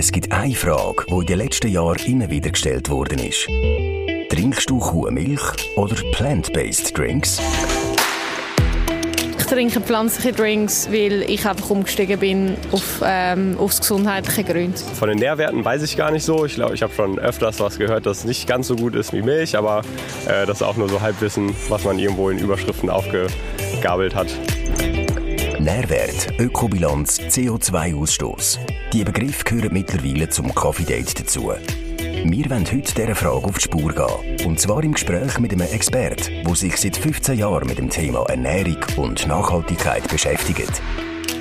Es gibt eine Frage, die in den letzten Jahren immer wieder gestellt worden ist. Trinkst du Kuhmilch oder plant-based Drinks? Ich trinke pflanzliche Drinks, weil ich einfach umgestiegen bin auf, ähm, aufs gesundheitliche Grund. Von den Nährwerten weiß ich gar nicht so. Ich glaube, ich habe schon öfters was gehört, dass es nicht ganz so gut ist wie Milch, aber äh, das ist auch nur so Halbwissen, was man irgendwo in Überschriften aufgegabelt hat. Nährwert, Ökobilanz, CO2-Ausstoß. Die Begriffe gehören mittlerweile zum Coffee Date dazu. Wir wollen heute dieser Frage auf die Spur gehen. Und zwar im Gespräch mit einem Experten, der sich seit 15 Jahren mit dem Thema Ernährung und Nachhaltigkeit beschäftigt.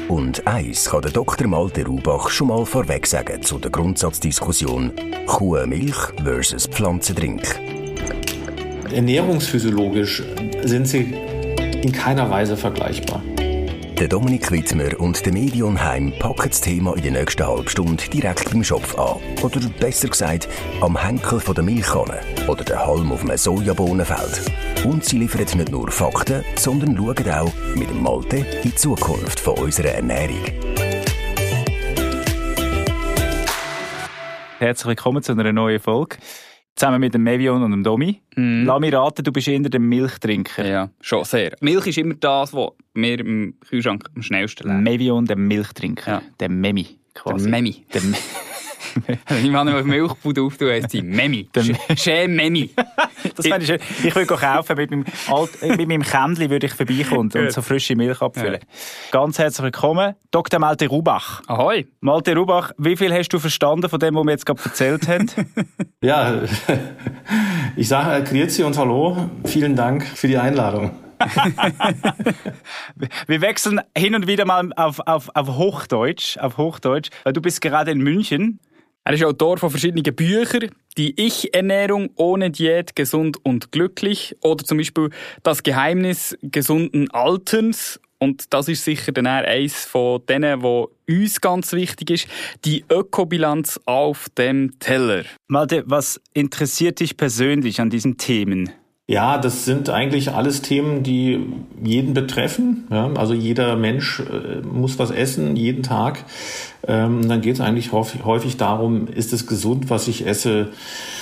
Und eins kann der Dr. Malte Rubach schon mal vorweg sagen zu der Grundsatzdiskussion Kuhmilch versus Pflanzendrink. Ernährungsphysiologisch sind sie in keiner Weise vergleichbar. Der Dominik Wittmer und der Medion Heim packen das Thema in der nächsten halben Stunde direkt beim Schopf an. Oder besser gesagt, am Henkel von der Milchkanne oder der Halm auf einem Sojabohnenfeld. Und sie liefern nicht nur Fakten, sondern schauen auch mit dem Malte in die Zukunft von unserer Ernährung. Herzlich willkommen zu einer neuen Folge. Zusammen mit dem Mevion und dem Domi. Mm. Lass mich raten, du bist eher der Milchtrinker. Ja, schon sehr. Milch ist immer das, was wir im Kühlschrank am schnellsten lernen. Mevion, der Milchtrinker. Ja. Der Memi. Quasi. Der Memi. Der Me ich meine, auf Milchbude auftun, heisst sie Memi. Schön Memi. das fände ich schön. Ich würde kaufen, mit meinem, Alt, äh, mit meinem Kändchen würde ich vorbeikommen und so frische Milch abfüllen. Ja. Ganz herzlich willkommen, Dr. Malte Rubach. Ahoi. Malte Rubach, wie viel hast du verstanden von dem, was wir jetzt gerade erzählt haben? ja, ich sage Grüezi und Hallo. Vielen Dank für die Einladung. Wir wechseln hin und wieder mal auf, auf, auf Hochdeutsch, auf Hochdeutsch, weil du bist gerade in München er ist Autor von verschiedenen Büchern, die Ich-Ernährung ohne Diät, gesund und glücklich oder zum Beispiel das Geheimnis gesunden Alterns und das ist sicher dann eines von denen, wo uns ganz wichtig ist, die Ökobilanz auf dem Teller. Malte, was interessiert dich persönlich an diesen Themen? Ja, das sind eigentlich alles Themen, die jeden betreffen. Ja, also jeder Mensch äh, muss was essen, jeden Tag. Ähm, dann geht es eigentlich häufig, darum, ist es gesund, was ich esse.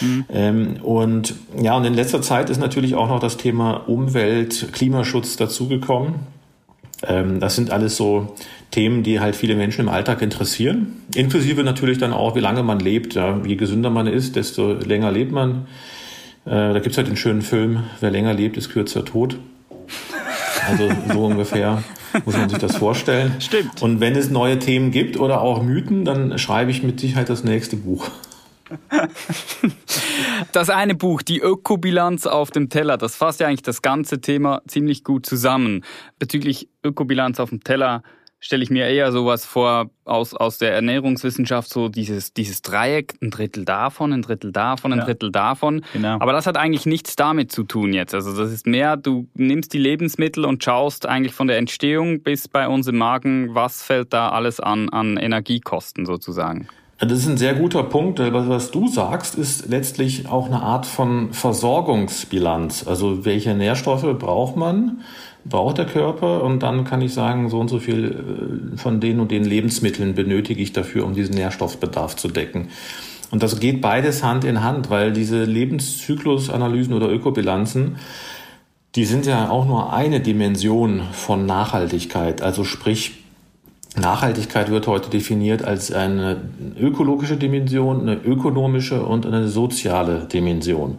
Mhm. Ähm, und ja, und in letzter Zeit ist natürlich auch noch das Thema Umwelt, Klimaschutz dazugekommen. Ähm, das sind alles so Themen, die halt viele Menschen im Alltag interessieren. Inklusive natürlich dann auch, wie lange man lebt. Ja. Je gesünder man ist, desto länger lebt man. Äh, da gibt's halt den schönen Film, wer länger lebt, ist kürzer tot. Also so ungefähr muss man sich das vorstellen. Stimmt. Und wenn es neue Themen gibt oder auch Mythen, dann schreibe ich mit Sicherheit das nächste Buch. Das eine Buch, die Ökobilanz auf dem Teller, das fasst ja eigentlich das ganze Thema ziemlich gut zusammen. Bezüglich Ökobilanz auf dem Teller stelle ich mir eher sowas vor aus, aus der Ernährungswissenschaft, so dieses, dieses Dreieck, ein Drittel davon, ein Drittel davon, ein ja. Drittel davon. Genau. Aber das hat eigentlich nichts damit zu tun jetzt. Also das ist mehr, du nimmst die Lebensmittel und schaust eigentlich von der Entstehung bis bei uns im Magen, was fällt da alles an, an Energiekosten sozusagen. Das ist ein sehr guter Punkt. Was du sagst, ist letztlich auch eine Art von Versorgungsbilanz. Also welche Nährstoffe braucht man? Braucht der Körper und dann kann ich sagen, so und so viel äh, von den und den Lebensmitteln benötige ich dafür, um diesen Nährstoffbedarf zu decken. Und das geht beides Hand in Hand, weil diese Lebenszyklusanalysen oder Ökobilanzen, die sind ja auch nur eine Dimension von Nachhaltigkeit. Also sprich, Nachhaltigkeit wird heute definiert als eine ökologische Dimension, eine ökonomische und eine soziale Dimension.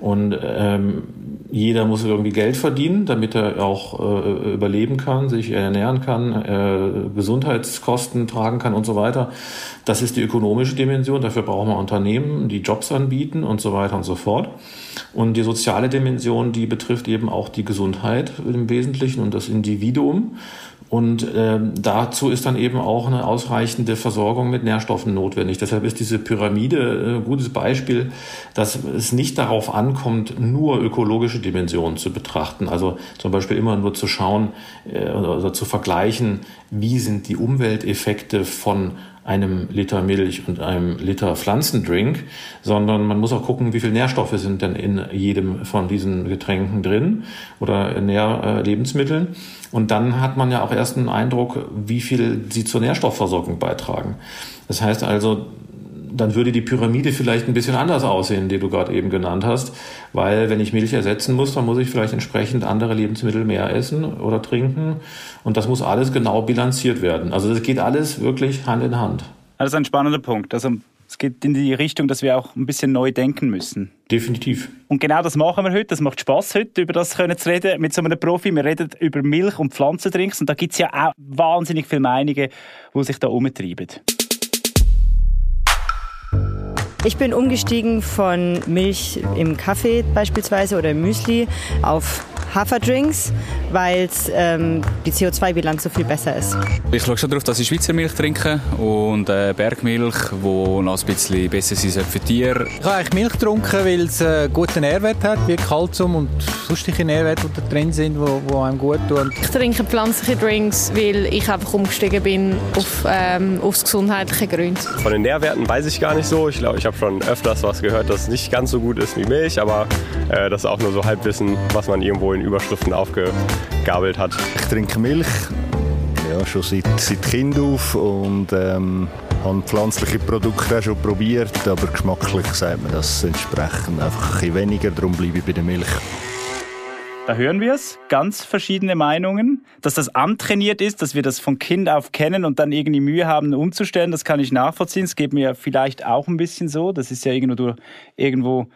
Und ähm, jeder muss irgendwie Geld verdienen, damit er auch äh, überleben kann, sich ernähren kann, äh, Gesundheitskosten tragen kann und so weiter. Das ist die ökonomische Dimension. Dafür brauchen wir Unternehmen, die Jobs anbieten und so weiter und so fort. Und die soziale Dimension, die betrifft eben auch die Gesundheit im Wesentlichen und das Individuum. Und ähm, dazu ist dann eben auch eine ausreichende Versorgung mit Nährstoffen notwendig. Deshalb ist diese Pyramide ein gutes Beispiel, dass es nicht darauf ankommt, nur ökologische Dimensionen zu betrachten. Also zum Beispiel immer nur zu schauen äh, oder zu vergleichen, wie sind die Umwelteffekte von einem Liter Milch und einem Liter Pflanzendrink, sondern man muss auch gucken, wie viel Nährstoffe sind denn in jedem von diesen Getränken drin oder Nährlebensmitteln. Und dann hat man ja auch erst einen Eindruck, wie viel sie zur Nährstoffversorgung beitragen. Das heißt also, dann würde die Pyramide vielleicht ein bisschen anders aussehen, die du gerade eben genannt hast. Weil wenn ich Milch ersetzen muss, dann muss ich vielleicht entsprechend andere Lebensmittel mehr essen oder trinken. Und das muss alles genau bilanziert werden. Also das geht alles wirklich Hand in Hand. Das ist ein spannender Punkt. Also es geht in die Richtung, dass wir auch ein bisschen neu denken müssen. Definitiv. Und genau das machen wir heute. Das macht Spaß heute, über das können zu reden mit so einem Profi. Wir reden über Milch und Pflanzendrinks und da gibt es ja auch wahnsinnig viele Meinungen, die sich da umtreiben. Ich bin umgestiegen von Milch im Kaffee beispielsweise oder Müsli auf Haferdrinks, weil ähm, die CO2-Bilanz so viel besser ist. Ich schaue schon darauf, dass ich Schweizer Milch trinke und äh, Bergmilch, die noch ein bisschen besser sein für Tiere. Ich habe eigentlich Milch getrunken, weil es einen äh, guten Nährwert hat, wie Kalzium und sonstige Nährwerte, die da drin sind, die, einem gut tun. Ich trinke pflanzliche Drinks, weil ich einfach umgestiegen bin auf, ähm, aufs gesundheitliche Grund. Von den Nährwerten weiß ich gar nicht so. Ich glaube, ich habe schon öfters was gehört, dass es nicht ganz so gut ist wie Milch, aber äh, das ist auch nur so Halbwissen, was man irgendwo in in Überschriften aufgegabelt hat. Ich trinke Milch ja, schon seit, seit Kind auf und ähm, habe pflanzliche Produkte auch schon probiert, aber geschmacklich sagt man das entsprechend einfach ein bisschen weniger, darum bleibe ich bei der Milch. Da hören wir es, ganz verschiedene Meinungen. Dass das antrainiert ist, dass wir das von Kind auf kennen und dann irgendwie Mühe haben, umzustellen, das kann ich nachvollziehen. Es geht mir vielleicht auch ein bisschen so. Das ist ja irgendwo, irgendwo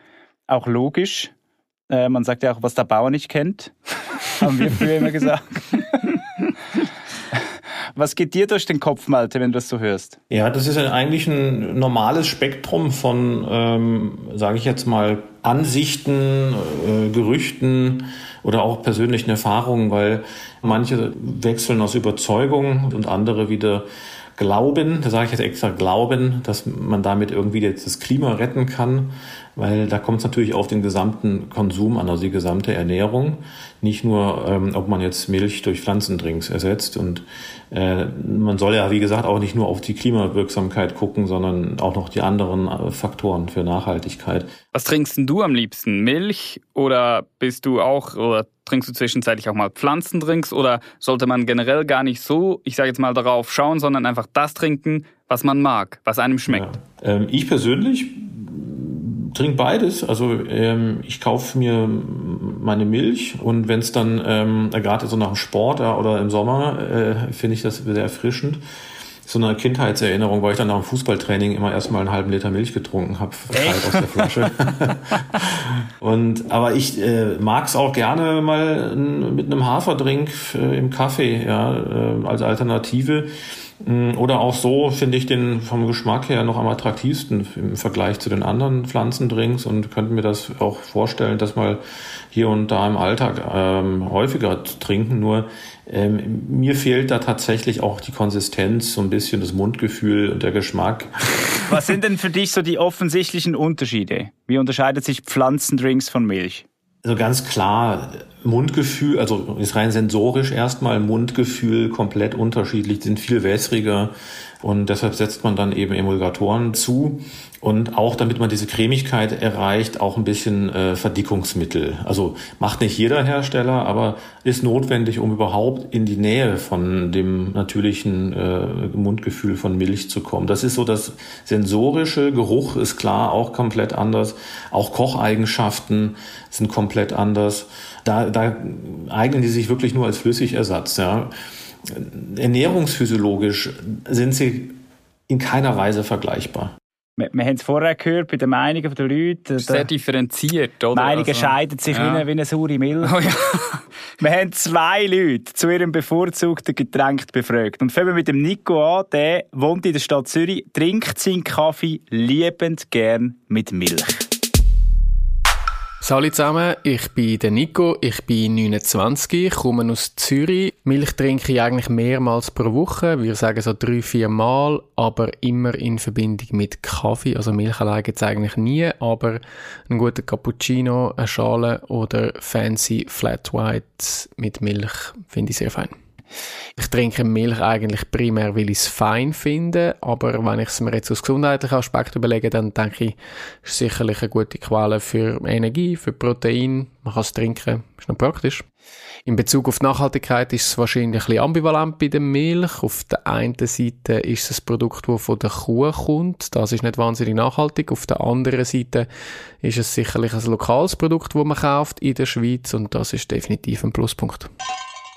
auch logisch. Äh, man sagt ja auch, was der Bauer nicht kennt, haben wir früher immer gesagt. Was geht dir durch den Kopf, Malte, wenn du das so hörst? Ja, das ist eigentlich ein normales Spektrum von, ähm, sage ich jetzt mal, Ansichten, äh, Gerüchten oder auch persönlichen Erfahrungen, weil manche wechseln aus Überzeugung und andere wieder glauben, da sage ich jetzt extra glauben, dass man damit irgendwie das Klima retten kann weil da kommt es natürlich auf den gesamten Konsum an, also die gesamte Ernährung. Nicht nur, ähm, ob man jetzt Milch durch Pflanzendrinks ersetzt. Und äh, man soll ja, wie gesagt, auch nicht nur auf die Klimawirksamkeit gucken, sondern auch noch die anderen äh, Faktoren für Nachhaltigkeit. Was trinkst denn du am liebsten? Milch oder bist du auch oder trinkst du zwischenzeitlich auch mal Pflanzendrinks oder sollte man generell gar nicht so, ich sage jetzt mal darauf schauen, sondern einfach das trinken, was man mag, was einem schmeckt? Ja. Ähm, ich persönlich trinke beides. Also ähm, ich kaufe mir meine Milch und wenn es dann ähm, gerade so nach dem Sport ja, oder im Sommer äh, finde ich das sehr erfrischend. So eine Kindheitserinnerung, weil ich dann nach dem Fußballtraining immer erstmal einen halben Liter Milch getrunken habe, kalt aus der Flasche. und aber ich äh, mag es auch gerne mal mit einem Haferdrink äh, im Kaffee, ja, äh, als Alternative. Mm, oder auch so finde ich den vom Geschmack her noch am attraktivsten im Vergleich zu den anderen Pflanzendrinks und könnte mir das auch vorstellen, dass mal hier und da im Alltag ähm, häufiger trinken. Nur ähm, mir fehlt da tatsächlich auch die Konsistenz, so ein bisschen das Mundgefühl und der Geschmack. Was sind denn für dich so die offensichtlichen Unterschiede? Wie unterscheidet sich Pflanzendrinks von Milch? Also ganz klar, Mundgefühl, also ist rein sensorisch erstmal Mundgefühl komplett unterschiedlich, sind viel wässriger und deshalb setzt man dann eben Emulgatoren zu und auch damit man diese Cremigkeit erreicht, auch ein bisschen äh, Verdickungsmittel. Also macht nicht jeder Hersteller, aber ist notwendig, um überhaupt in die Nähe von dem natürlichen äh, Mundgefühl von Milch zu kommen. Das ist so das sensorische Geruch ist klar auch komplett anders. Auch Kocheigenschaften sind komplett anders. Da, da eignen die sich wirklich nur als Flüssigersatz. Ja. Ernährungsphysiologisch sind sie in keiner Weise vergleichbar. Wir, wir haben es vorher gehört bei den Meinungen der Leute. Sehr differenziert, oder? Meinungen also, scheiden sich ja. wie, eine, wie eine saure Milch. Oh, ja. wir haben zwei Leute zu ihrem bevorzugten Getränk befragt. Und fangen wir mit dem Nico an. Der wohnt in der Stadt Zürich, trinkt seinen Kaffee liebend gern mit Milch. Hallo zusammen, ich bin der Nico, ich bin 29, komme aus Zürich. Milch trinke ich eigentlich mehrmals pro Woche, wir sagen so drei, vier Mal, aber immer in Verbindung mit Kaffee. Also Milch allein gibt es eigentlich nie, aber ein guter Cappuccino, eine Schale oder fancy Flat White mit Milch finde ich sehr fein. Ich trinke Milch eigentlich primär, weil ich es fein finde, aber wenn ich es mir jetzt aus gesundheitlichen Aspekt überlege, dann denke ich, ist sicherlich eine gute Quelle für Energie, für Protein. Man kann es trinken, ist noch praktisch. In Bezug auf Nachhaltigkeit ist es wahrscheinlich ein bisschen ambivalent bei der Milch. Auf der einen Seite ist es ein Produkt, das von der Kuh kommt. Das ist nicht wahnsinnig nachhaltig. Auf der anderen Seite ist es sicherlich ein lokales Produkt, das man kauft in der Schweiz und das ist definitiv ein Pluspunkt.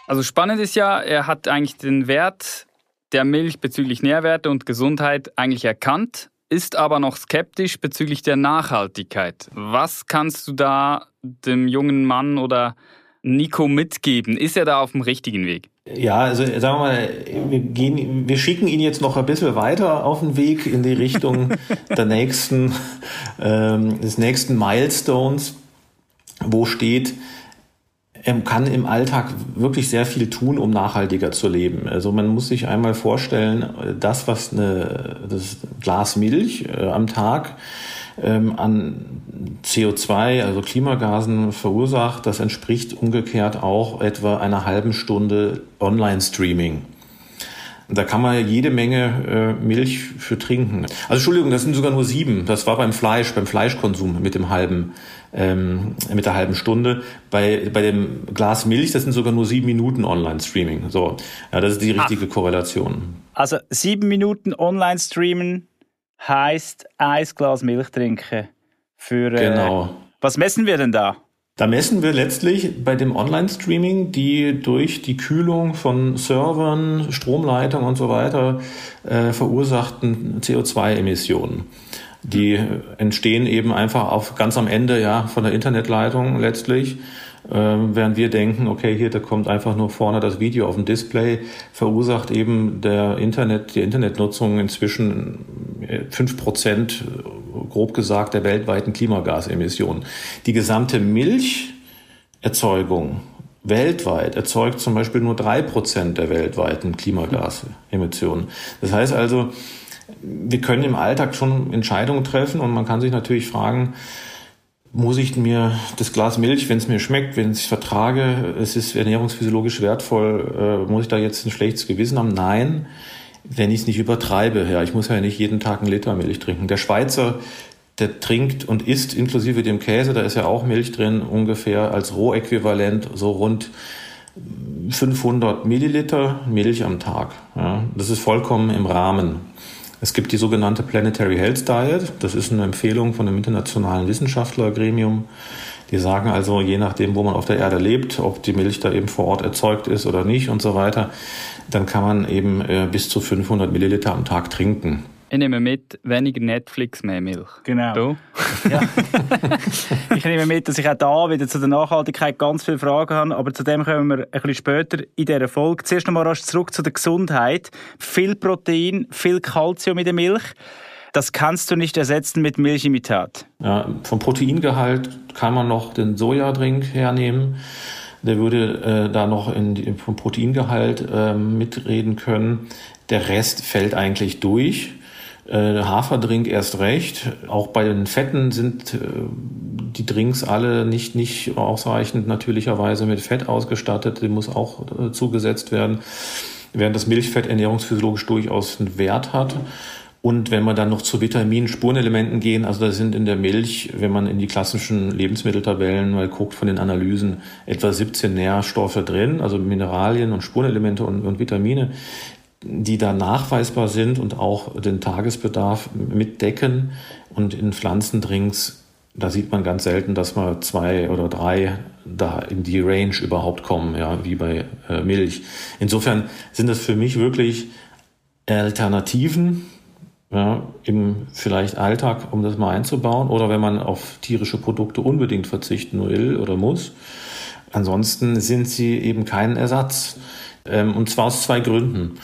Also spannend ist ja, er hat eigentlich den Wert der Milch bezüglich Nährwerte und Gesundheit eigentlich erkannt, ist aber noch skeptisch bezüglich der Nachhaltigkeit. Was kannst du da dem jungen Mann oder Nico mitgeben? Ist er da auf dem richtigen Weg? Ja, also sagen wir mal, wir, gehen, wir schicken ihn jetzt noch ein bisschen weiter auf den Weg in die Richtung der nächsten, ähm, des nächsten Milestones, wo steht, kann im Alltag wirklich sehr viel tun, um nachhaltiger zu leben. Also man muss sich einmal vorstellen, das, was eine, das Glas Milch äh, am Tag ähm, an CO2, also Klimagasen verursacht, das entspricht umgekehrt auch etwa einer halben Stunde Online-Streaming. Da kann man jede Menge äh, Milch für trinken. Also Entschuldigung, das sind sogar nur sieben. Das war beim Fleisch, beim Fleischkonsum mit dem halben, ähm, mit der halben Stunde. Bei, bei dem Glas Milch, das sind sogar nur sieben Minuten Online-Streaming. So, ja, das ist die richtige Ach. Korrelation. Also sieben Minuten Online-Streamen heißt ein Glas Milch trinken. Für, äh, genau. Was messen wir denn da? Da messen wir letztlich bei dem Online-Streaming die durch die Kühlung von Servern, Stromleitungen und so weiter äh, verursachten CO2-Emissionen. Die entstehen eben einfach auf ganz am Ende ja von der Internetleitung letztlich. Äh, während wir denken, okay, hier da kommt einfach nur vorne das Video auf dem Display, verursacht eben der Internet, die Internetnutzung inzwischen fünf Prozent grob gesagt, der weltweiten Klimagasemissionen. Die gesamte Milcherzeugung weltweit erzeugt zum Beispiel nur drei Prozent der weltweiten Klimagasemissionen. Das heißt also, wir können im Alltag schon Entscheidungen treffen und man kann sich natürlich fragen, muss ich mir das Glas Milch, wenn es mir schmeckt, wenn ich es vertrage, es ist ernährungsphysiologisch wertvoll, äh, muss ich da jetzt ein schlechtes Gewissen haben? Nein wenn ich es nicht übertreibe. Ja, ich muss ja nicht jeden Tag einen Liter Milch trinken. Der Schweizer, der trinkt und isst inklusive dem Käse, da ist ja auch Milch drin, ungefähr als Rohäquivalent so rund 500 Milliliter Milch am Tag. Ja, das ist vollkommen im Rahmen. Es gibt die sogenannte Planetary Health Diet. Das ist eine Empfehlung von einem internationalen Wissenschaftlergremium. Die sagen also, je nachdem, wo man auf der Erde lebt, ob die Milch da eben vor Ort erzeugt ist oder nicht und so weiter, dann kann man eben äh, bis zu 500 Milliliter am Tag trinken. Ich nehme mit, weniger Netflix, mehr Milch. Genau. Du? Ja. ich nehme mit, dass ich auch da wieder zu der Nachhaltigkeit ganz viele Fragen habe, aber zu dem kommen wir ein bisschen später in dieser Folge. Zuerst nochmal rasch zurück zu der Gesundheit. Viel Protein, viel Kalzium in der Milch. Das kannst du nicht ersetzen mit Milchimitat. Ja, vom Proteingehalt kann man noch den Sojadrink hernehmen. Der würde äh, da noch in, vom Proteingehalt äh, mitreden können. Der Rest fällt eigentlich durch. Äh, Haferdrink erst recht. Auch bei den Fetten sind äh, die Drinks alle nicht, nicht ausreichend natürlicherweise mit Fett ausgestattet. Die muss auch äh, zugesetzt werden. Während das Milchfett ernährungsphysiologisch durchaus einen Wert hat. Und wenn wir dann noch zu Vitaminen, Spurenelementen gehen, also da sind in der Milch, wenn man in die klassischen Lebensmitteltabellen mal guckt von den Analysen, etwa 17 Nährstoffe drin, also Mineralien und Spurenelemente und, und Vitamine, die da nachweisbar sind und auch den Tagesbedarf mitdecken. Und in Pflanzendrinks, da sieht man ganz selten, dass mal zwei oder drei da in die Range überhaupt kommen, ja, wie bei äh, Milch. Insofern sind das für mich wirklich Alternativen, ja, im vielleicht Alltag, um das mal einzubauen, oder wenn man auf tierische Produkte unbedingt verzichten will oder muss. Ansonsten sind sie eben kein Ersatz. Ähm, und zwar aus zwei Gründen.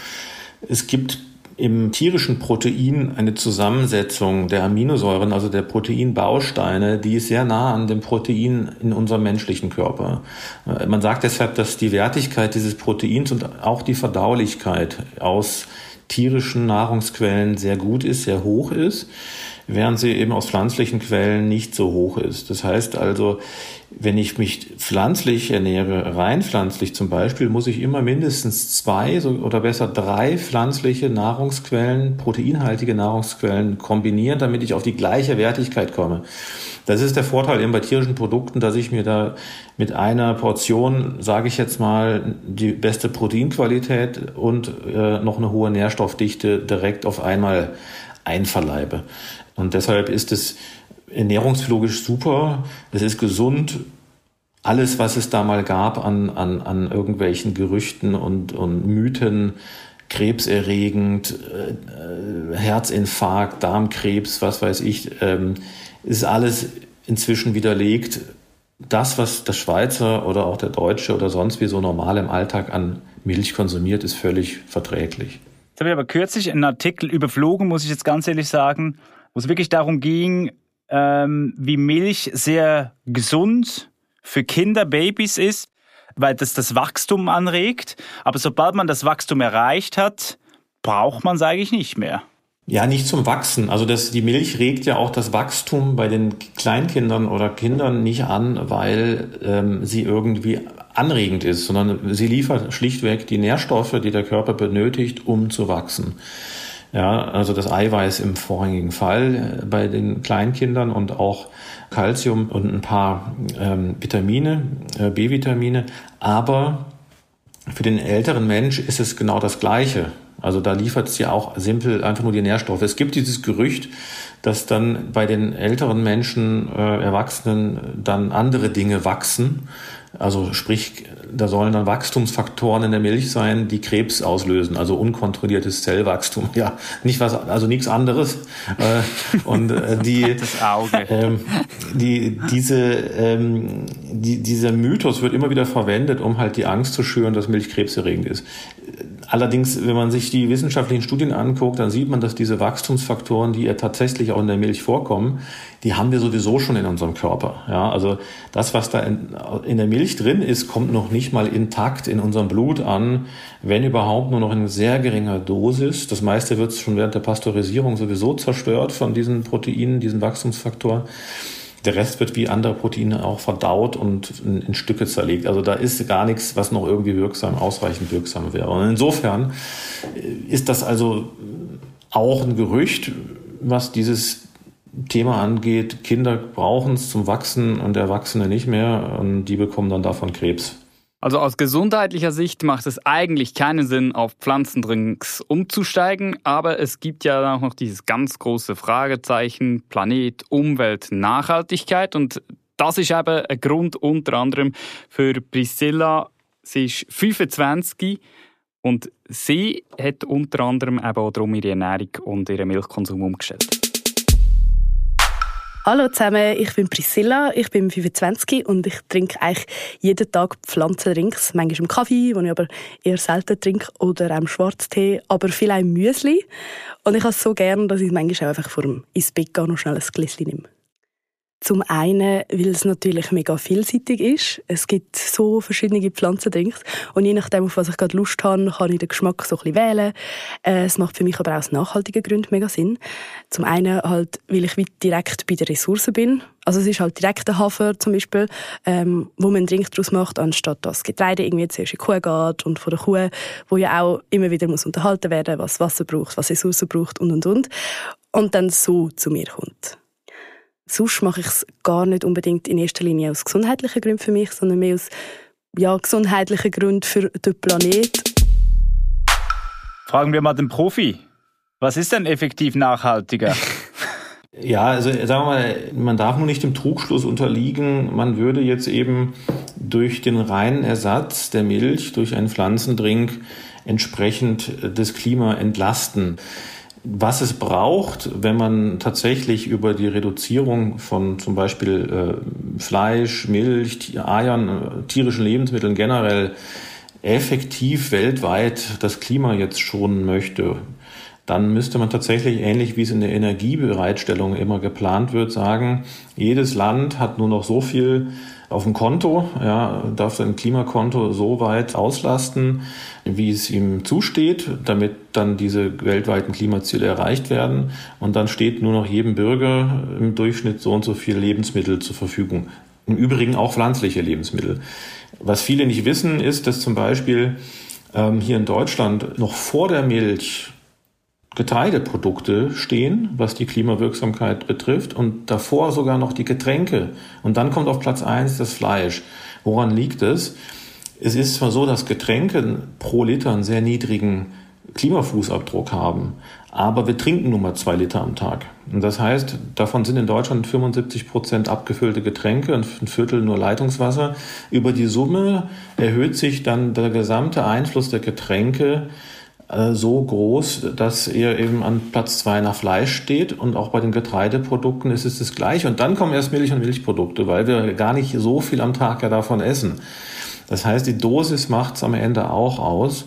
Es gibt im tierischen Protein eine Zusammensetzung der Aminosäuren, also der Proteinbausteine, die ist sehr nah an dem Protein in unserem menschlichen Körper. Äh, man sagt deshalb, dass die Wertigkeit dieses Proteins und auch die Verdaulichkeit aus tierischen Nahrungsquellen sehr gut ist, sehr hoch ist. Während sie eben aus pflanzlichen Quellen nicht so hoch ist. Das heißt also, wenn ich mich pflanzlich ernähre, rein pflanzlich zum Beispiel, muss ich immer mindestens zwei oder besser drei pflanzliche Nahrungsquellen, proteinhaltige Nahrungsquellen kombinieren, damit ich auf die gleiche Wertigkeit komme. Das ist der Vorteil eben bei tierischen Produkten, dass ich mir da mit einer Portion, sage ich jetzt mal, die beste Proteinqualität und äh, noch eine hohe Nährstoffdichte direkt auf einmal einverleibe. Und deshalb ist es ernährungsphysiologisch super, es ist gesund. Alles, was es da mal gab an, an, an irgendwelchen Gerüchten und, und Mythen, krebserregend, äh, Herzinfarkt, Darmkrebs, was weiß ich, ähm, ist alles inzwischen widerlegt. Das, was der Schweizer oder auch der Deutsche oder sonst wie so normal im Alltag an Milch konsumiert, ist völlig verträglich. Jetzt habe ich aber kürzlich einen Artikel überflogen, muss ich jetzt ganz ehrlich sagen, wo es wirklich darum ging, ähm, wie Milch sehr gesund für Kinder, Babys ist, weil das das Wachstum anregt. Aber sobald man das Wachstum erreicht hat, braucht man es eigentlich nicht mehr. Ja, nicht zum Wachsen. Also das, die Milch regt ja auch das Wachstum bei den Kleinkindern oder Kindern nicht an, weil ähm, sie irgendwie anregend ist, sondern sie liefert schlichtweg die Nährstoffe, die der Körper benötigt, um zu wachsen. Ja, also das Eiweiß im vorrangigen Fall äh, bei den Kleinkindern und auch Calcium und ein paar ähm, Vitamine, äh, B-Vitamine. Aber für den älteren Mensch ist es genau das Gleiche. Also da liefert es ja auch simpel einfach nur die Nährstoffe. Es gibt dieses Gerücht, dass dann bei den älteren Menschen, äh, Erwachsenen, dann andere Dinge wachsen. Also sprich, da sollen dann Wachstumsfaktoren in der Milch sein, die Krebs auslösen, also unkontrolliertes Zellwachstum. Ja, nicht was, also nichts anderes. Äh, und äh, die, das Auge. Ähm, die, diese, ähm, die, dieser Mythos wird immer wieder verwendet, um halt die Angst zu schüren, dass Milch krebserregend ist. Allerdings, wenn man sich die wissenschaftlichen Studien anguckt, dann sieht man, dass diese Wachstumsfaktoren, die ja tatsächlich auch in der Milch vorkommen, die haben wir sowieso schon in unserem Körper. Ja, also das, was da in, in der Milch drin ist, kommt noch nicht mal intakt in unserem Blut an, wenn überhaupt nur noch in sehr geringer Dosis. Das meiste wird schon während der Pasteurisierung sowieso zerstört von diesen Proteinen, diesen Wachstumsfaktoren. Der Rest wird wie andere Proteine auch verdaut und in, in, Stücke zerlegt. Also da ist gar nichts, was noch irgendwie wirksam, ausreichend wirksam wäre. Und insofern ist das also auch ein Gerücht, was dieses Thema angeht. Kinder brauchen es zum Wachsen und Erwachsene nicht mehr und die bekommen dann davon Krebs. Also aus gesundheitlicher Sicht macht es eigentlich keinen Sinn, auf Pflanzendrinks umzusteigen, aber es gibt ja auch noch dieses ganz große Fragezeichen Planet, Umwelt, Nachhaltigkeit und das ist eben ein Grund unter anderem für Priscilla. Sie ist 25 und sie hat unter anderem eben auch darum ihre Ernährung und ihren Milchkonsum umgestellt. Hallo zusammen, ich bin Priscilla, ich bin 25 und ich trinke eigentlich jeden Tag Pflanzendrinks, manchmal im Kaffee, den ich aber eher selten trinke, oder auch Schwarztee, aber vielleicht Müsli. Und ich habe es so gern, dass ich manchmal auch einfach vor dem ins Bett gehe und schnell ein Gläschen nehme. Zum einen, weil es natürlich mega vielseitig ist. Es gibt so verschiedene Pflanzendrinks und je nachdem, auf was ich gerade Lust habe, kann ich den Geschmack so ein bisschen wählen. Äh, es macht für mich aber auch aus nachhaltigen Gründen mega Sinn. Zum einen halt, weil ich direkt bei den Ressourcen bin. Also es ist halt direkt der Hafer zum Beispiel, ähm, wo man einen Drink daraus macht, anstatt dass Getreide irgendwie zuerst in die Kuh geht und von der Kuh, wo ja auch immer wieder muss unterhalten werden, was Wasser braucht, was Ressourcen braucht und und und. Und dann so zu mir kommt. Sonst mache ich es gar nicht unbedingt in erster Linie aus gesundheitlichen Gründen für mich, sondern mehr aus ja, gesundheitlichen Gründen für den Planet. Fragen wir mal den Profi. Was ist denn effektiv nachhaltiger? Ja, also sagen wir mal, man darf nur nicht dem Trugschluss unterliegen, man würde jetzt eben durch den reinen Ersatz der Milch, durch einen Pflanzendrink entsprechend das Klima entlasten was es braucht, wenn man tatsächlich über die Reduzierung von zum Beispiel äh, Fleisch, Milch, Eiern, äh, tierischen Lebensmitteln generell effektiv weltweit das Klima jetzt schonen möchte, dann müsste man tatsächlich ähnlich wie es in der Energiebereitstellung immer geplant wird, sagen, jedes Land hat nur noch so viel auf dem Konto, ja, darf sein Klimakonto so weit auslasten, wie es ihm zusteht, damit dann diese weltweiten Klimaziele erreicht werden. Und dann steht nur noch jedem Bürger im Durchschnitt so und so viel Lebensmittel zur Verfügung. Im Übrigen auch pflanzliche Lebensmittel. Was viele nicht wissen, ist, dass zum Beispiel ähm, hier in Deutschland noch vor der Milch Getreideprodukte stehen, was die Klimawirksamkeit betrifft, und davor sogar noch die Getränke. Und dann kommt auf Platz eins das Fleisch. Woran liegt es? Es ist zwar so, dass Getränke pro Liter einen sehr niedrigen Klimafußabdruck haben, aber wir trinken nur mal zwei Liter am Tag. Und das heißt, davon sind in Deutschland 75 Prozent abgefüllte Getränke und ein Viertel nur Leitungswasser. Über die Summe erhöht sich dann der gesamte Einfluss der Getränke äh, so groß, dass er eben an Platz zwei nach Fleisch steht und auch bei den Getreideprodukten ist es das gleiche. Und dann kommen erst Milch und Milchprodukte, weil wir gar nicht so viel am Tag ja davon essen. Das heißt, die Dosis macht es am Ende auch aus.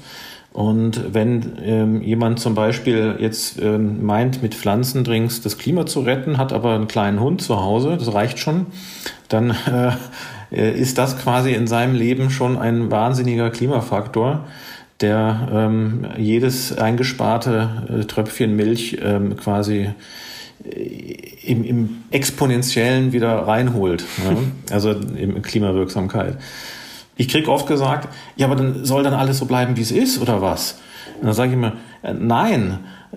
Und wenn ähm, jemand zum Beispiel jetzt ähm, meint, mit Pflanzendrinks das Klima zu retten, hat aber einen kleinen Hund zu Hause, das reicht schon, dann äh, ist das quasi in seinem Leben schon ein wahnsinniger Klimafaktor der ähm, jedes eingesparte äh, Tröpfchen Milch ähm, quasi äh, im, im Exponentiellen wieder reinholt. Ja? Also in Klimawirksamkeit. Ich krieg oft gesagt, ja, aber dann soll dann alles so bleiben, wie es ist, oder was? Und dann sage ich immer, äh,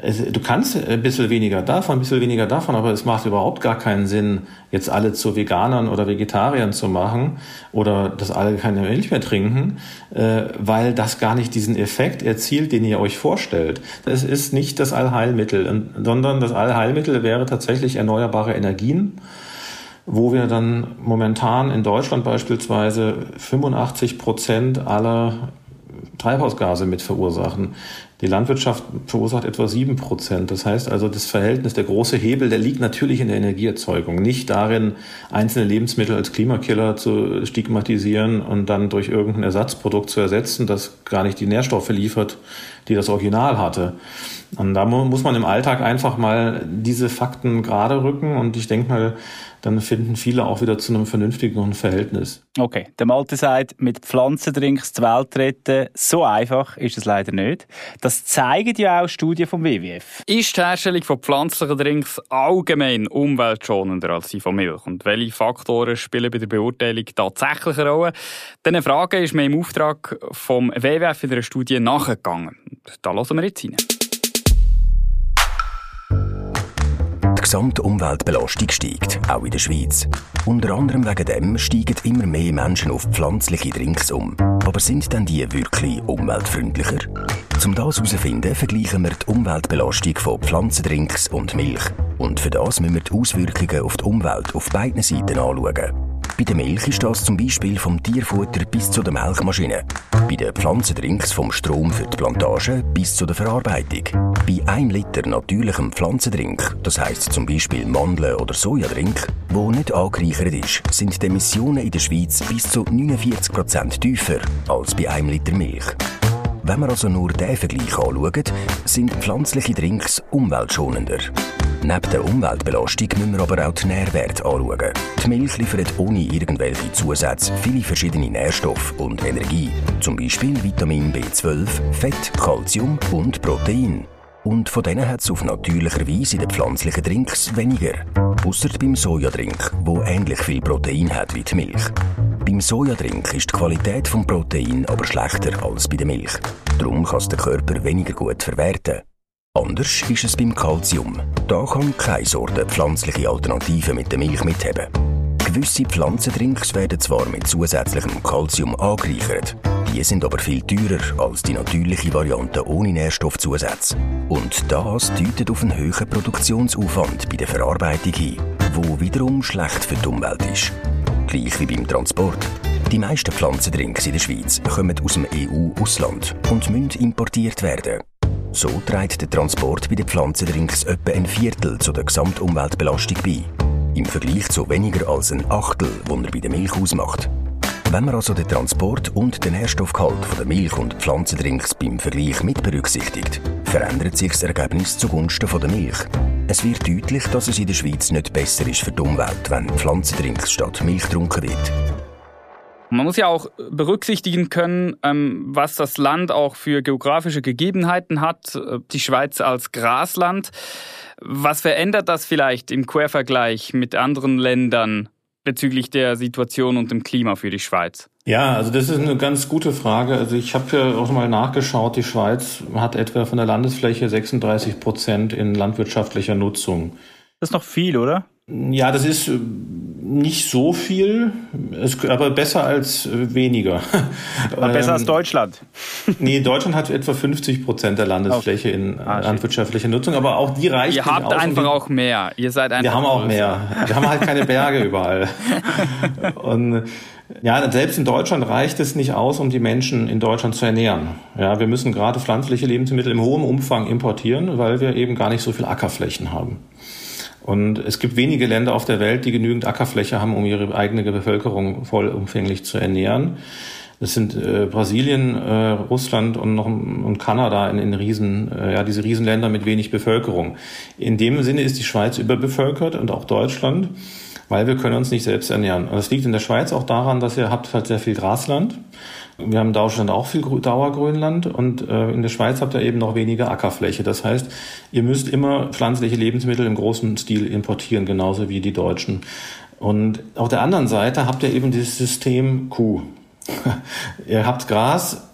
du kannst ein bisschen weniger davon, ein bisschen weniger davon, aber es macht überhaupt gar keinen Sinn, jetzt alle zu Veganern oder Vegetariern zu machen oder dass alle keine Milch mehr trinken, äh, weil das gar nicht diesen Effekt erzielt, den ihr euch vorstellt. Das ist nicht das Allheilmittel, sondern das Allheilmittel wäre tatsächlich erneuerbare Energien wo wir dann momentan in Deutschland beispielsweise 85 Prozent aller Treibhausgase mit verursachen. Die Landwirtschaft verursacht etwa sieben Prozent. Das heißt also, das Verhältnis, der große Hebel, der liegt natürlich in der Energieerzeugung, nicht darin, einzelne Lebensmittel als Klimakiller zu stigmatisieren und dann durch irgendein Ersatzprodukt zu ersetzen, das gar nicht die Nährstoffe liefert, die das Original hatte. Und da muss man im Alltag einfach mal diese Fakten gerade rücken und ich denke mal, dann finden viele auch wieder zu einem vernünftigen Verhältnis. Okay, der Malte sagt, mit Pflanzendrinks die Welt retten, so einfach ist es leider nicht. Das zeigen ja auch Studien vom WWF. Ist die Herstellung von pflanzlichen Drinks allgemein umweltschonender als die von Milch? Und welche Faktoren spielen bei der Beurteilung tatsächlich eine Rolle? Diesen Fragen ist mir im Auftrag vom WWF in einer Studie nachgegangen. Da lassen wir jetzt rein. Gesamte Umweltbelastung steigt, auch in der Schweiz. Unter anderem wegen dem steigen immer mehr Menschen auf pflanzliche Drinks um. Aber sind denn die wirklich umweltfreundlicher? Um das herauszufinden, vergleichen wir die Umweltbelastung von Pflanzendrinks und Milch. Und für das müssen wir die Auswirkungen auf die Umwelt auf beiden Seiten anschauen. Bei der Milch ist das zum Beispiel vom Tierfutter bis zu der Melkmaschine. Bei den Pflanzendrinks vom Strom für die Plantage bis zu der Verarbeitung. Bei 1 Liter natürlichem Pflanzendrink, das heisst zum Beispiel Mandeln- oder Sojadrink, wo nicht angereichert ist, sind die Emissionen in der Schweiz bis zu 49% tiefer als bei 1 Liter Milch. Wenn wir also nur diesen Vergleich anschauen, sind pflanzliche Drinks umweltschonender. Neben der Umweltbelastung müssen wir aber auch die Nährwerte anschauen. Die Milch liefert ohne irgendwelche Zusätze viele verschiedene Nährstoffe und Energie, zum Beispiel Vitamin B12, Fett, Calcium und Protein. Und von denen hat es auf natürlicher Weise in den pflanzlichen Drinks weniger. Ausser beim Sojadrink, wo ähnlich viel Protein hat wie die Milch. Beim Sojadrink ist die Qualität des Protein aber schlechter als bei der Milch. Darum kann es der Körper weniger gut verwerten. Anders ist es beim Calcium. Da kann keine Sorte pflanzliche Alternative mit der Milch mitheben. Gewisse Pflanzendrinks werden zwar mit zusätzlichem Calcium angereichert, die sind aber viel teurer als die natürliche Variante ohne Nährstoffzusätze. Und das deutet auf einen höheren Produktionsaufwand bei der Verarbeitung hin, wo wiederum schlecht für die Umwelt ist. Gleich wie beim Transport. Die meisten Pflanzendrinks in der Schweiz kommen aus dem EU-Ausland und müssen importiert werden. So trägt der Transport bei den Pflanzendrinks etwa ein Viertel zu der Gesamtumweltbelastung bei. Im Vergleich zu weniger als ein Achtel, was er bei der Milch ausmacht. Wenn man also den Transport und den Nährstoffgehalt von der Milch und Pflanzendrinks beim Vergleich mit berücksichtigt, verändert sich das Ergebnis zugunsten von der Milch. Es wird deutlich, dass es in der Schweiz nicht besser ist für die Umwelt, wenn Pflanzendrinks statt Milch getrunken wird. Man muss ja auch berücksichtigen können, ähm, was das Land auch für geografische Gegebenheiten hat. Äh, die Schweiz als Grasland. Was verändert das vielleicht im Quervergleich mit anderen Ländern bezüglich der Situation und dem Klima für die Schweiz? Ja, also das ist eine ganz gute Frage. Also ich habe ja auch mal nachgeschaut, die Schweiz hat etwa von der Landesfläche 36 Prozent in landwirtschaftlicher Nutzung. Das ist noch viel, oder? Ja, das ist äh, nicht so viel, aber besser als äh, weniger. Aber besser als ähm, Deutschland. Nee, Deutschland hat etwa 50 Prozent der Landesfläche in ah, landwirtschaftlicher Nutzung, aber auch die reicht Ihr habt einfach auch mehr. Ihr seid einfach Wir haben auch mehr. Wir haben halt keine Berge überall. Und ja, selbst in Deutschland reicht es nicht aus, um die Menschen in Deutschland zu ernähren. Ja, wir müssen gerade pflanzliche Lebensmittel im hohen Umfang importieren, weil wir eben gar nicht so viel Ackerflächen haben. Und es gibt wenige Länder auf der Welt, die genügend Ackerfläche haben, um ihre eigene Bevölkerung vollumfänglich zu ernähren. Das sind äh, Brasilien, äh, Russland und noch und Kanada in, in Riesen, äh, ja, diese Riesenländer mit wenig Bevölkerung. In dem Sinne ist die Schweiz überbevölkert und auch Deutschland, weil wir können uns nicht selbst ernähren. Und das liegt in der Schweiz auch daran, dass ihr habt halt sehr viel Grasland. Wir haben in Deutschland auch viel Dauergrünland und äh, in der Schweiz habt ihr eben noch weniger Ackerfläche. Das heißt, ihr müsst immer pflanzliche Lebensmittel im großen Stil importieren, genauso wie die Deutschen. Und auf der anderen Seite habt ihr eben dieses System Kuh. ihr habt Gras,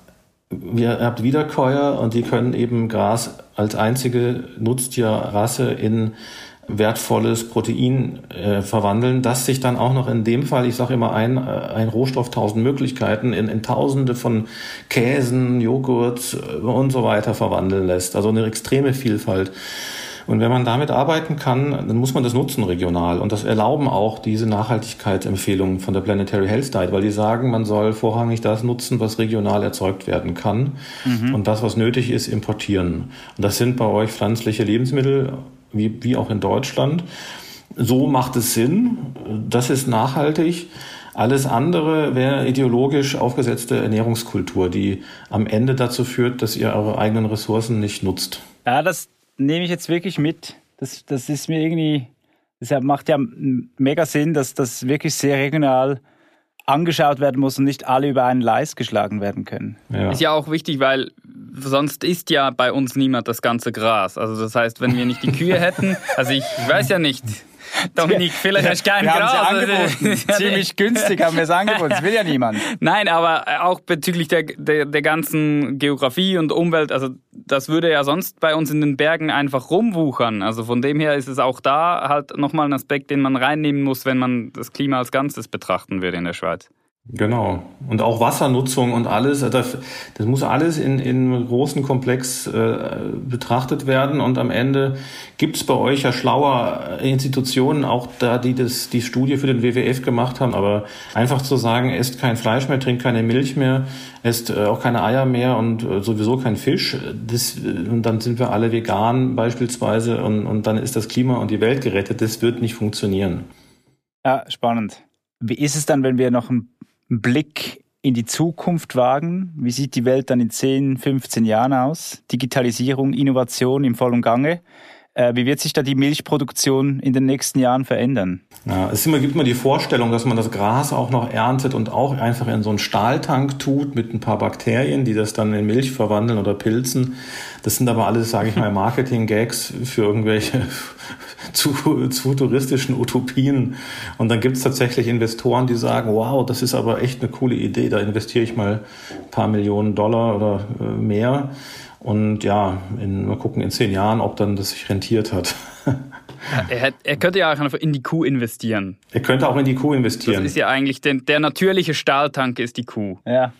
ihr habt Wiederkäuer und die können eben Gras als einzige Nutztierrasse in wertvolles Protein äh, verwandeln, das sich dann auch noch in dem Fall, ich sage immer ein, äh, ein Rohstoff tausend Möglichkeiten, in, in tausende von Käsen, Joghurt äh, und so weiter verwandeln lässt. Also eine extreme Vielfalt. Und wenn man damit arbeiten kann, dann muss man das nutzen regional. Und das erlauben auch diese Nachhaltigkeitsempfehlungen von der Planetary Health Diet, weil die sagen, man soll vorrangig das nutzen, was regional erzeugt werden kann. Mhm. Und das, was nötig ist, importieren. Und das sind bei euch pflanzliche Lebensmittel wie, wie auch in Deutschland. So macht es Sinn. Das ist nachhaltig. Alles andere wäre ideologisch aufgesetzte Ernährungskultur, die am Ende dazu führt, dass ihr eure eigenen Ressourcen nicht nutzt. Ja, das nehme ich jetzt wirklich mit. Das, das ist mir irgendwie, das macht ja mega Sinn, dass das wirklich sehr regional angeschaut werden muss und nicht alle über einen Leist geschlagen werden können. Ja. Ist ja auch wichtig, weil sonst isst ja bei uns niemand das ganze Gras. Also das heißt, wenn wir nicht die Kühe hätten, also ich weiß ja nicht, Dominik, vielleicht hast du kein Gras. Ziemlich günstig haben wir es angeboten. Das will ja niemand. Nein, aber auch bezüglich der, der, der ganzen Geografie und Umwelt, also das würde ja sonst bei uns in den Bergen einfach rumwuchern. Also von dem her ist es auch da halt nochmal ein Aspekt, den man reinnehmen muss, wenn man das Klima als Ganzes betrachten würde in der Schweiz. Genau. Und auch Wassernutzung und alles, äh, das, das muss alles in, in einem großen Komplex äh, betrachtet werden. Und am Ende gibt es bei euch ja schlaue Institutionen, auch da, die das, die Studie für den WWF gemacht haben. Aber einfach zu sagen, esst kein Fleisch mehr, trinkt keine Milch mehr, esst äh, auch keine Eier mehr und äh, sowieso kein Fisch, das, äh, und dann sind wir alle vegan beispielsweise und, und dann ist das Klima und die Welt gerettet. Das wird nicht funktionieren. Ja, spannend. Wie ist es dann, wenn wir noch ein Blick in die Zukunft wagen. Wie sieht die Welt dann in 10, 15 Jahren aus? Digitalisierung, Innovation im vollen Gange. Äh, wie wird sich da die Milchproduktion in den nächsten Jahren verändern? Ja, es immer, gibt immer die Vorstellung, dass man das Gras auch noch erntet und auch einfach in so einen Stahltank tut mit ein paar Bakterien, die das dann in Milch verwandeln oder Pilzen. Das sind aber alles, sage ich mal, Marketing-Gags für irgendwelche zu, zu futuristischen Utopien. Und dann gibt es tatsächlich Investoren, die sagen, wow, das ist aber echt eine coole Idee, da investiere ich mal ein paar Millionen Dollar oder äh, mehr. Und ja, in, mal gucken in zehn Jahren, ob dann das sich rentiert hat. Er, er, könnte ja auch einfach in die Kuh investieren. Er könnte auch in die Kuh investieren. Das ist ja eigentlich den, der natürliche Stahltank ist die Kuh. Ja,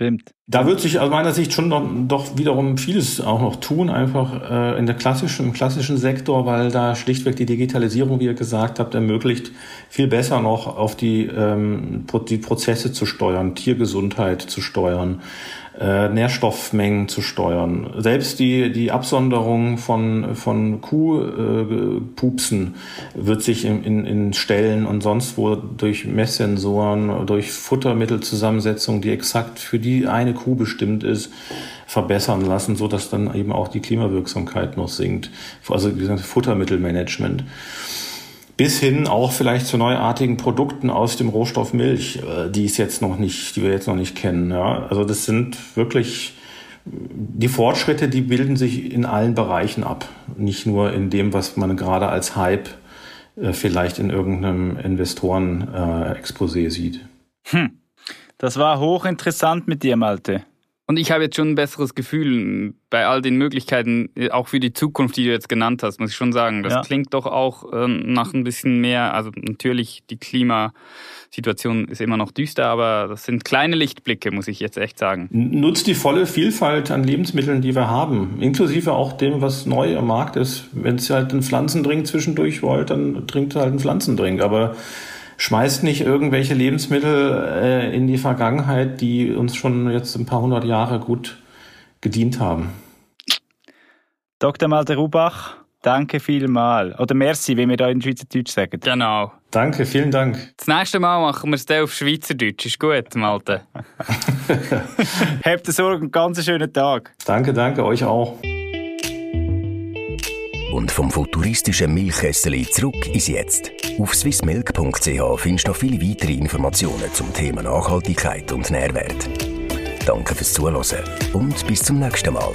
stimmt. Da wird sich aus meiner Sicht schon noch, doch wiederum vieles auch noch tun, einfach äh, in der klassischen, im klassischen Sektor, weil da schlichtweg die Digitalisierung, wie ihr gesagt habt, ermöglicht, viel besser noch auf die, ähm, die Prozesse zu steuern, Tiergesundheit zu steuern äh, Nährstoffmengen zu steuern. Selbst die, die Absonderung von, von Kuhpupsen äh, wird sich in, in, in Stellen und sonst wo durch Messsensoren, durch Futtermittelzusammensetzung, die exakt für die eine Kuh bestimmt ist, verbessern lassen, so dass dann eben auch die Klimawirksamkeit noch sinkt. Also gesagt, Futtermittelmanagement. bis hin auch vielleicht zu neuartigen Produkten aus dem Rohstoff Milch, äh, die es jetzt noch nicht, die wir jetzt noch nicht kennen. Ja? Also das sind wirklich die Fortschritte, die bilden sich in allen Bereichen ab, nicht nur in dem, was man gerade als Hype äh, vielleicht in irgendeinem Investoren-Exposé äh, sieht. Hm. Das war hochinteressant mit dir, Malte. Und ich habe jetzt schon ein besseres Gefühl bei all den Möglichkeiten, auch für die Zukunft, die du jetzt genannt hast, muss ich schon sagen. Das ja. klingt doch auch äh, nach ein bisschen mehr, also natürlich die Klimasituation ist immer noch düster, aber das sind kleine Lichtblicke, muss ich jetzt echt sagen. Nutzt die volle Vielfalt an Lebensmitteln, die wir haben, inklusive auch dem, was neu am Markt ist. Wenn es halt einen Pflanzendrink zwischendurch wollt, dann trinkt halt einen Pflanzendrink, aber schmeißt nicht irgendwelche Lebensmittel äh, in die Vergangenheit, die uns schon jetzt ein paar hundert Jahre gut gedient haben. Dr. Malte Rubach, danke vielmal. Oder merci, wie wir da in Schweizerdeutsch sagen. Genau. Danke, vielen Dank. Das nächste Mal machen wir es dann auf Schweizerdeutsch. Ist gut, Malte. Habt einen ganz schönen Tag. Danke, danke, euch auch. Und vom futuristischen Milchkessel zurück ins Jetzt. Auf swissmilk.ch findest du viele weitere Informationen zum Thema Nachhaltigkeit und Nährwert. Danke fürs Zuhören und bis zum nächsten Mal.